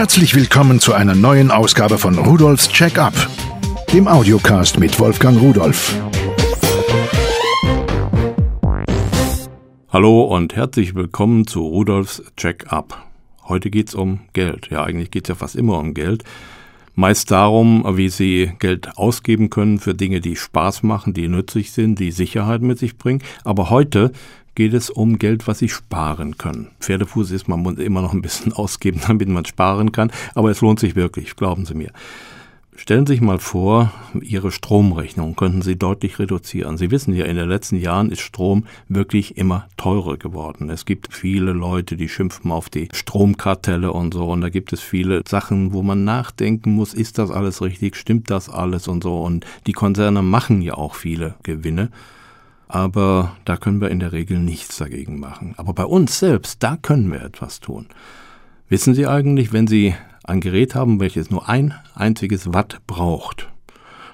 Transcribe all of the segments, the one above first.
Herzlich willkommen zu einer neuen Ausgabe von Rudolfs Check-up, dem Audiocast mit Wolfgang Rudolf. Hallo und herzlich willkommen zu Rudolfs Check-up. Heute geht's um Geld. Ja, eigentlich geht's ja fast immer um Geld. Meist darum, wie Sie Geld ausgeben können für Dinge, die Spaß machen, die nützlich sind, die Sicherheit mit sich bringen. Aber heute geht es um Geld, was Sie sparen können. Pferdefuß ist, man muss immer noch ein bisschen ausgeben, damit man sparen kann, aber es lohnt sich wirklich, glauben Sie mir. Stellen Sie sich mal vor, Ihre Stromrechnung könnten Sie deutlich reduzieren. Sie wissen ja, in den letzten Jahren ist Strom wirklich immer teurer geworden. Es gibt viele Leute, die schimpfen auf die Stromkartelle und so. Und da gibt es viele Sachen, wo man nachdenken muss, ist das alles richtig, stimmt das alles und so. Und die Konzerne machen ja auch viele Gewinne aber da können wir in der Regel nichts dagegen machen. Aber bei uns selbst, da können wir etwas tun. Wissen Sie eigentlich, wenn Sie ein Gerät haben, welches nur ein einziges Watt braucht,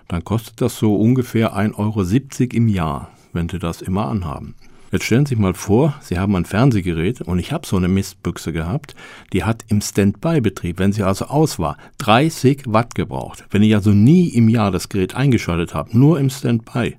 dann kostet das so ungefähr 1,70 Euro im Jahr, wenn Sie das immer anhaben. Jetzt stellen Sie sich mal vor, Sie haben ein Fernsehgerät und ich habe so eine Mistbüchse gehabt, die hat im Standby-Betrieb, wenn sie also aus war, 30 Watt gebraucht. Wenn ich also nie im Jahr das Gerät eingeschaltet habe, nur im Standby,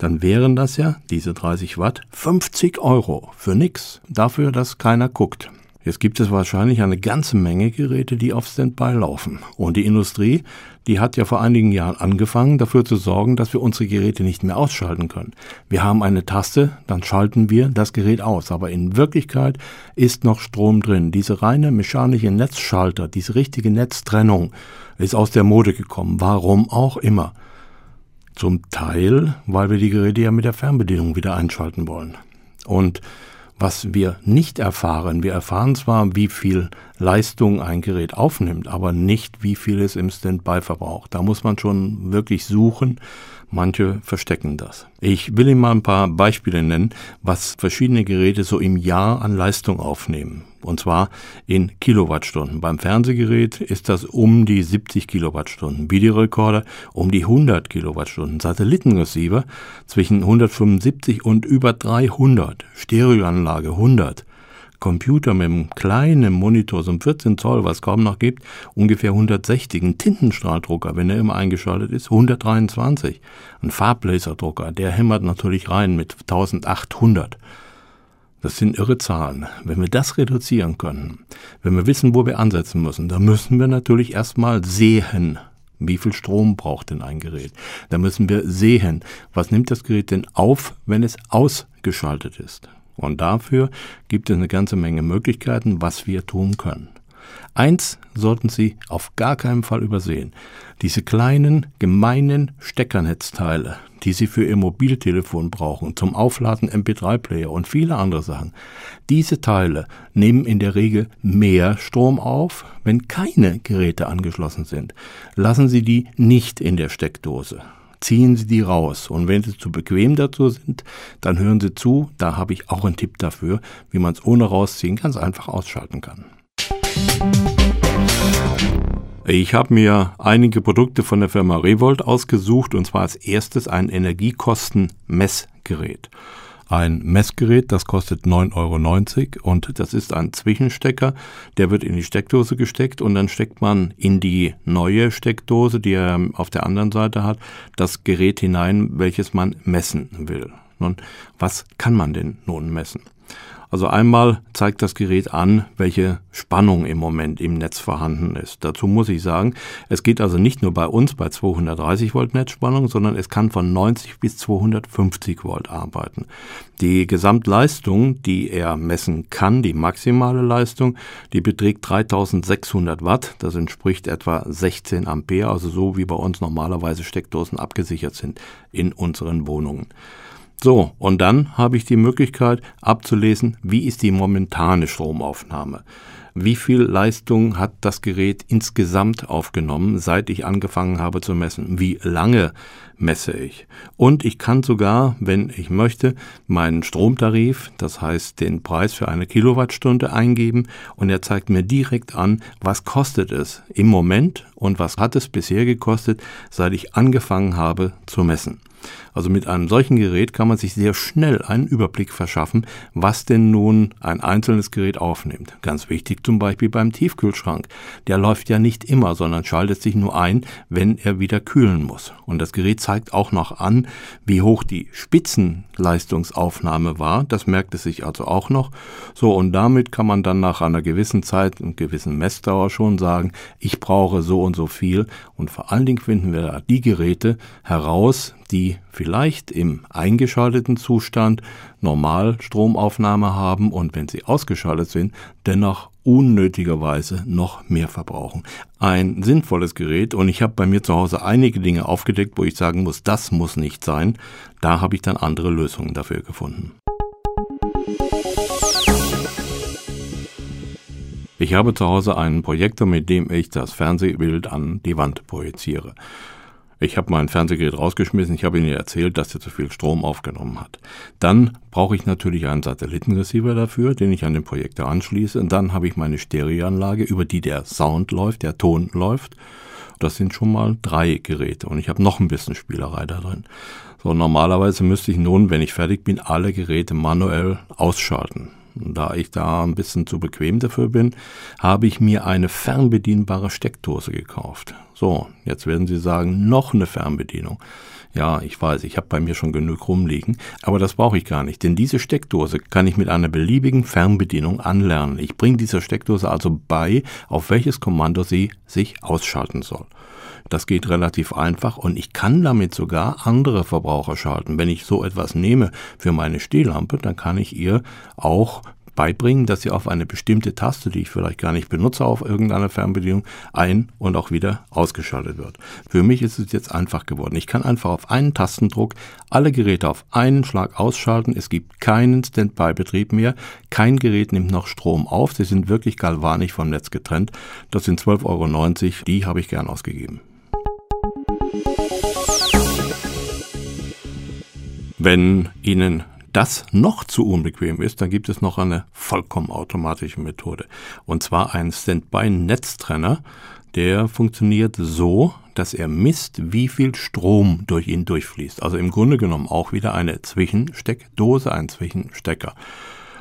dann wären das ja, diese 30 Watt, 50 Euro für nix, dafür, dass keiner guckt. Jetzt gibt es wahrscheinlich eine ganze Menge Geräte, die auf Standby laufen. Und die Industrie, die hat ja vor einigen Jahren angefangen, dafür zu sorgen, dass wir unsere Geräte nicht mehr ausschalten können. Wir haben eine Taste, dann schalten wir das Gerät aus. Aber in Wirklichkeit ist noch Strom drin. Diese reine mechanische Netzschalter, diese richtige Netztrennung ist aus der Mode gekommen. Warum auch immer. Zum Teil, weil wir die Geräte ja mit der Fernbedienung wieder einschalten wollen. Und was wir nicht erfahren, wir erfahren zwar, wie viel Leistung ein Gerät aufnimmt, aber nicht, wie viel es im Standby verbraucht. Da muss man schon wirklich suchen, Manche verstecken das. Ich will Ihnen mal ein paar Beispiele nennen, was verschiedene Geräte so im Jahr an Leistung aufnehmen. Und zwar in Kilowattstunden. Beim Fernsehgerät ist das um die 70 Kilowattstunden. Videorekorder um die 100 Kilowattstunden. Satellitenreceiver zwischen 175 und über 300. Stereoanlage 100. Computer mit einem kleinen Monitor, so einem 14 Zoll, was kaum noch gibt, ungefähr 160. Ein Tintenstrahldrucker, wenn er immer eingeschaltet ist, 123. Ein Farblaserdrucker, der hämmert natürlich rein mit 1800. Das sind irre Zahlen. Wenn wir das reduzieren können, wenn wir wissen, wo wir ansetzen müssen, dann müssen wir natürlich erstmal sehen, wie viel Strom braucht denn ein Gerät? Da müssen wir sehen, was nimmt das Gerät denn auf, wenn es ausgeschaltet ist? Und dafür gibt es eine ganze Menge Möglichkeiten, was wir tun können. Eins sollten Sie auf gar keinen Fall übersehen. Diese kleinen, gemeinen Steckernetzteile, die Sie für Ihr Mobiltelefon brauchen, zum Aufladen MP3-Player und viele andere Sachen. Diese Teile nehmen in der Regel mehr Strom auf, wenn keine Geräte angeschlossen sind. Lassen Sie die nicht in der Steckdose ziehen Sie die raus. Und wenn Sie zu bequem dazu sind, dann hören Sie zu. Da habe ich auch einen Tipp dafür, wie man es ohne rausziehen ganz einfach ausschalten kann. Ich habe mir einige Produkte von der Firma Revolt ausgesucht und zwar als erstes ein Energiekosten-Messgerät ein Messgerät, das kostet 9,90 Euro und das ist ein Zwischenstecker, der wird in die Steckdose gesteckt und dann steckt man in die neue Steckdose, die er auf der anderen Seite hat, das Gerät hinein, welches man messen will. Nun, was kann man denn nun messen? Also einmal zeigt das Gerät an, welche Spannung im Moment im Netz vorhanden ist. Dazu muss ich sagen, es geht also nicht nur bei uns bei 230 Volt Netzspannung, sondern es kann von 90 bis 250 Volt arbeiten. Die Gesamtleistung, die er messen kann, die maximale Leistung, die beträgt 3600 Watt. Das entspricht etwa 16 Ampere, also so wie bei uns normalerweise Steckdosen abgesichert sind in unseren Wohnungen. So, und dann habe ich die Möglichkeit abzulesen, wie ist die momentane Stromaufnahme. Wie viel Leistung hat das Gerät insgesamt aufgenommen, seit ich angefangen habe zu messen? Wie lange messe ich? Und ich kann sogar, wenn ich möchte, meinen Stromtarif, das heißt den Preis für eine Kilowattstunde eingeben und er zeigt mir direkt an, was kostet es im Moment und was hat es bisher gekostet, seit ich angefangen habe zu messen. Also mit einem solchen Gerät kann man sich sehr schnell einen Überblick verschaffen, was denn nun ein einzelnes Gerät aufnimmt. Ganz wichtig zum Beispiel beim Tiefkühlschrank. Der läuft ja nicht immer, sondern schaltet sich nur ein, wenn er wieder kühlen muss. Und das Gerät zeigt auch noch an, wie hoch die Spitzenleistungsaufnahme war. Das merkt es sich also auch noch. So, und damit kann man dann nach einer gewissen Zeit und gewissen Messdauer schon sagen, ich brauche so und so viel. Und vor allen Dingen finden wir da die Geräte heraus, die vielleicht im eingeschalteten Zustand normal Stromaufnahme haben und wenn sie ausgeschaltet sind, dennoch unnötigerweise noch mehr verbrauchen. Ein sinnvolles Gerät und ich habe bei mir zu Hause einige Dinge aufgedeckt, wo ich sagen muss, das muss nicht sein. Da habe ich dann andere Lösungen dafür gefunden. Ich habe zu Hause einen Projektor, mit dem ich das Fernsehbild an die Wand projiziere. Ich habe mein Fernsehgerät rausgeschmissen, ich habe Ihnen erzählt, dass er zu viel Strom aufgenommen hat. Dann brauche ich natürlich einen Satellitenreceiver dafür, den ich an den Projektor anschließe. Und dann habe ich meine Stereoanlage, über die der Sound läuft, der Ton läuft. Das sind schon mal drei Geräte und ich habe noch ein bisschen Spielerei da drin. So, normalerweise müsste ich nun, wenn ich fertig bin, alle Geräte manuell ausschalten. Da ich da ein bisschen zu bequem dafür bin, habe ich mir eine fernbedienbare Steckdose gekauft. So, jetzt werden Sie sagen, noch eine Fernbedienung. Ja, ich weiß, ich habe bei mir schon genug rumliegen, aber das brauche ich gar nicht, denn diese Steckdose kann ich mit einer beliebigen Fernbedienung anlernen. Ich bringe dieser Steckdose also bei, auf welches Kommando sie sich ausschalten soll. Das geht relativ einfach und ich kann damit sogar andere Verbraucher schalten. Wenn ich so etwas nehme für meine Stehlampe, dann kann ich ihr auch beibringen, dass sie auf eine bestimmte Taste, die ich vielleicht gar nicht benutze auf irgendeiner Fernbedienung, ein- und auch wieder ausgeschaltet wird. Für mich ist es jetzt einfach geworden. Ich kann einfach auf einen Tastendruck alle Geräte auf einen Schlag ausschalten. Es gibt keinen Standby-Betrieb mehr. Kein Gerät nimmt noch Strom auf. Sie sind wirklich galvanisch vom Netz getrennt. Das sind 12,90 Euro. Die habe ich gern ausgegeben. Wenn Ihnen das noch zu unbequem ist, dann gibt es noch eine vollkommen automatische Methode. Und zwar einen Standby-Netztrenner. Der funktioniert so, dass er misst, wie viel Strom durch ihn durchfließt. Also im Grunde genommen auch wieder eine Zwischensteckdose, ein Zwischenstecker.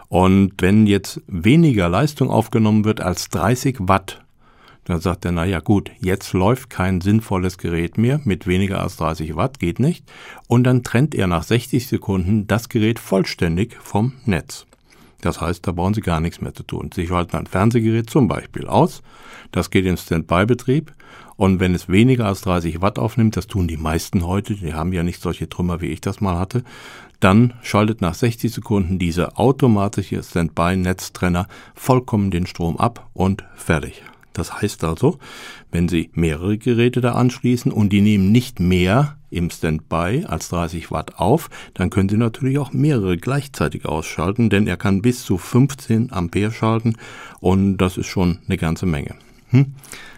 Und wenn jetzt weniger Leistung aufgenommen wird als 30 Watt, dann sagt er, naja gut, jetzt läuft kein sinnvolles Gerät mehr mit weniger als 30 Watt, geht nicht. Und dann trennt er nach 60 Sekunden das Gerät vollständig vom Netz. Das heißt, da brauchen Sie gar nichts mehr zu tun. Sie schalten ein Fernsehgerät zum Beispiel aus, das geht in Standby-Betrieb und wenn es weniger als 30 Watt aufnimmt, das tun die meisten heute, die haben ja nicht solche Trümmer, wie ich das mal hatte, dann schaltet nach 60 Sekunden dieser automatische Standby-Netztrenner vollkommen den Strom ab und fertig. Das heißt also, wenn Sie mehrere Geräte da anschließen und die nehmen nicht mehr im Standby als 30 Watt auf, dann können Sie natürlich auch mehrere gleichzeitig ausschalten, denn er kann bis zu 15 Ampere schalten und das ist schon eine ganze Menge. Hm?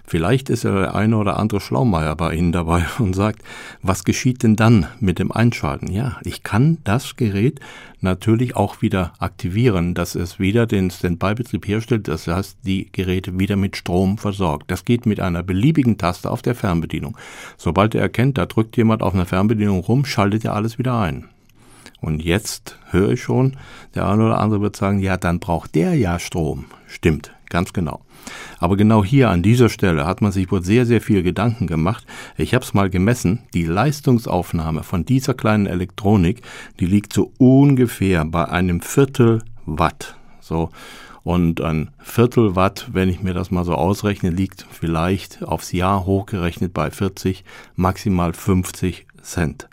Vielleicht ist ja der eine oder andere Schlaumeier bei Ihnen dabei und sagt, was geschieht denn dann mit dem Einschalten? Ja, ich kann das Gerät natürlich auch wieder aktivieren, dass es wieder den Standby-Betrieb herstellt, das heißt, die Geräte wieder mit Strom versorgt. Das geht mit einer beliebigen Taste auf der Fernbedienung. Sobald er erkennt, da drückt jemand auf einer Fernbedienung rum, schaltet er alles wieder ein. Und jetzt höre ich schon, der eine oder andere wird sagen, ja, dann braucht der ja Strom. Stimmt, ganz genau. Aber genau hier an dieser Stelle hat man sich wohl sehr, sehr viel Gedanken gemacht. Ich habe es mal gemessen. Die Leistungsaufnahme von dieser kleinen Elektronik, die liegt so ungefähr bei einem Viertel Watt. So. Und ein Viertel Watt, wenn ich mir das mal so ausrechne, liegt vielleicht aufs Jahr hochgerechnet bei 40, maximal 50 Cent.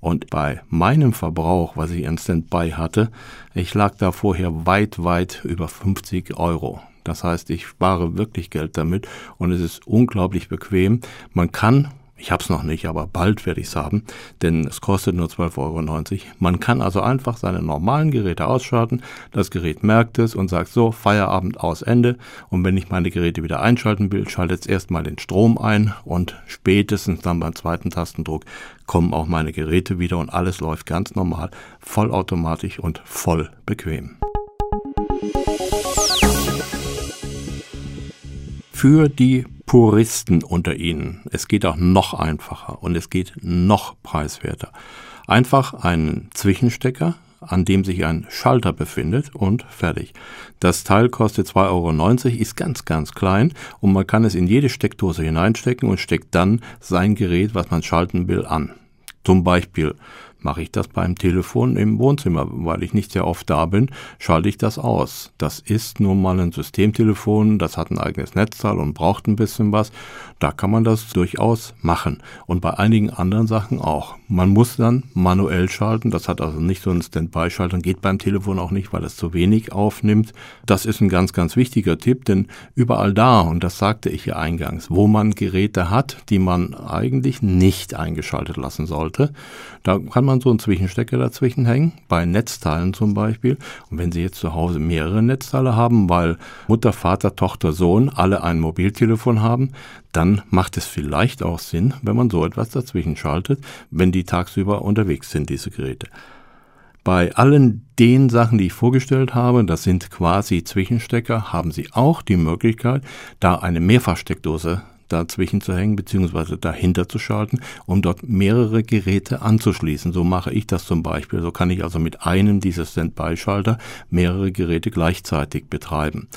Und bei meinem Verbrauch, was ich an Standby hatte, ich lag da vorher weit, weit über 50 Euro. Das heißt, ich spare wirklich Geld damit und es ist unglaublich bequem. Man kann ich habe es noch nicht, aber bald werde ich es haben, denn es kostet nur 12,90 Euro. Man kann also einfach seine normalen Geräte ausschalten. Das Gerät merkt es und sagt so, Feierabend aus Ende. Und wenn ich meine Geräte wieder einschalten will, schaltet es erstmal den Strom ein und spätestens dann beim zweiten Tastendruck kommen auch meine Geräte wieder und alles läuft ganz normal, vollautomatisch und voll bequem. Für die Puristen unter Ihnen. Es geht auch noch einfacher und es geht noch preiswerter. Einfach einen Zwischenstecker, an dem sich ein Schalter befindet und fertig. Das Teil kostet 2,90 Euro, ist ganz, ganz klein und man kann es in jede Steckdose hineinstecken und steckt dann sein Gerät, was man schalten will, an. Zum Beispiel mache ich das beim Telefon im Wohnzimmer, weil ich nicht sehr oft da bin, schalte ich das aus. Das ist nun mal ein Systemtelefon, das hat ein eigenes Netzteil und braucht ein bisschen was. Da kann man das durchaus machen. Und bei einigen anderen Sachen auch. Man muss dann manuell schalten. Das hat also nicht so einen Standby-Schalter, geht beim Telefon auch nicht, weil es zu wenig aufnimmt. Das ist ein ganz, ganz wichtiger Tipp, denn überall da, und das sagte ich ja eingangs, wo man Geräte hat, die man eigentlich nicht eingeschaltet lassen sollte, da kann man so einen Zwischenstecker dazwischen hängen, bei Netzteilen zum Beispiel. Und wenn Sie jetzt zu Hause mehrere Netzteile haben, weil Mutter, Vater, Tochter, Sohn alle ein Mobiltelefon haben, dann macht es vielleicht auch Sinn, wenn man so etwas dazwischen schaltet, wenn die tagsüber unterwegs sind, diese Geräte. Bei allen den Sachen, die ich vorgestellt habe, das sind quasi Zwischenstecker, haben Sie auch die Möglichkeit, da eine Mehrfachsteckdose dazwischen zu hängen beziehungsweise dahinter zu schalten, um dort mehrere Geräte anzuschließen. So mache ich das zum Beispiel. So kann ich also mit einem dieser Standby-Schalter mehrere Geräte gleichzeitig betreiben.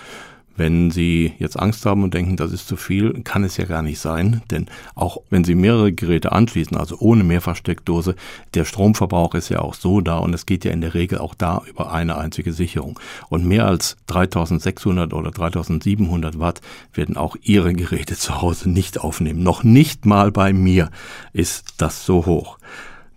Wenn Sie jetzt Angst haben und denken, das ist zu viel, kann es ja gar nicht sein, denn auch wenn Sie mehrere Geräte anschließen, also ohne Mehrfachsteckdose, der Stromverbrauch ist ja auch so da und es geht ja in der Regel auch da über eine einzige Sicherung. Und mehr als 3600 oder 3700 Watt werden auch Ihre Geräte zu Hause nicht aufnehmen. Noch nicht mal bei mir ist das so hoch.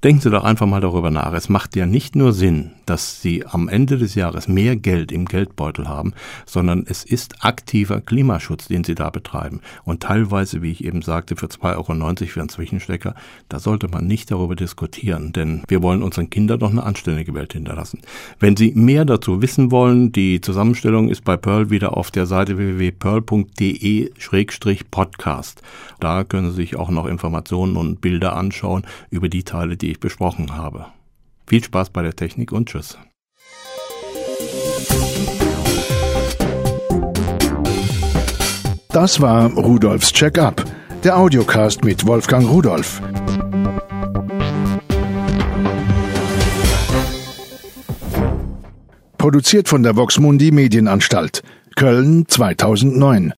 Denken Sie doch einfach mal darüber nach. Es macht ja nicht nur Sinn, dass Sie am Ende des Jahres mehr Geld im Geldbeutel haben, sondern es ist aktiver Klimaschutz, den Sie da betreiben. Und teilweise, wie ich eben sagte, für 2,90 Euro für einen Zwischenstecker, da sollte man nicht darüber diskutieren, denn wir wollen unseren Kindern doch eine anständige Welt hinterlassen. Wenn Sie mehr dazu wissen wollen, die Zusammenstellung ist bei Pearl wieder auf der Seite www.pearl.de-podcast. Da können Sie sich auch noch Informationen und Bilder anschauen über die Teile, ich besprochen habe. Viel Spaß bei der Technik und tschüss. Das war Rudolfs Check-up, der Audiocast mit Wolfgang Rudolf. Produziert von der Voxmundi Medienanstalt, Köln 2009.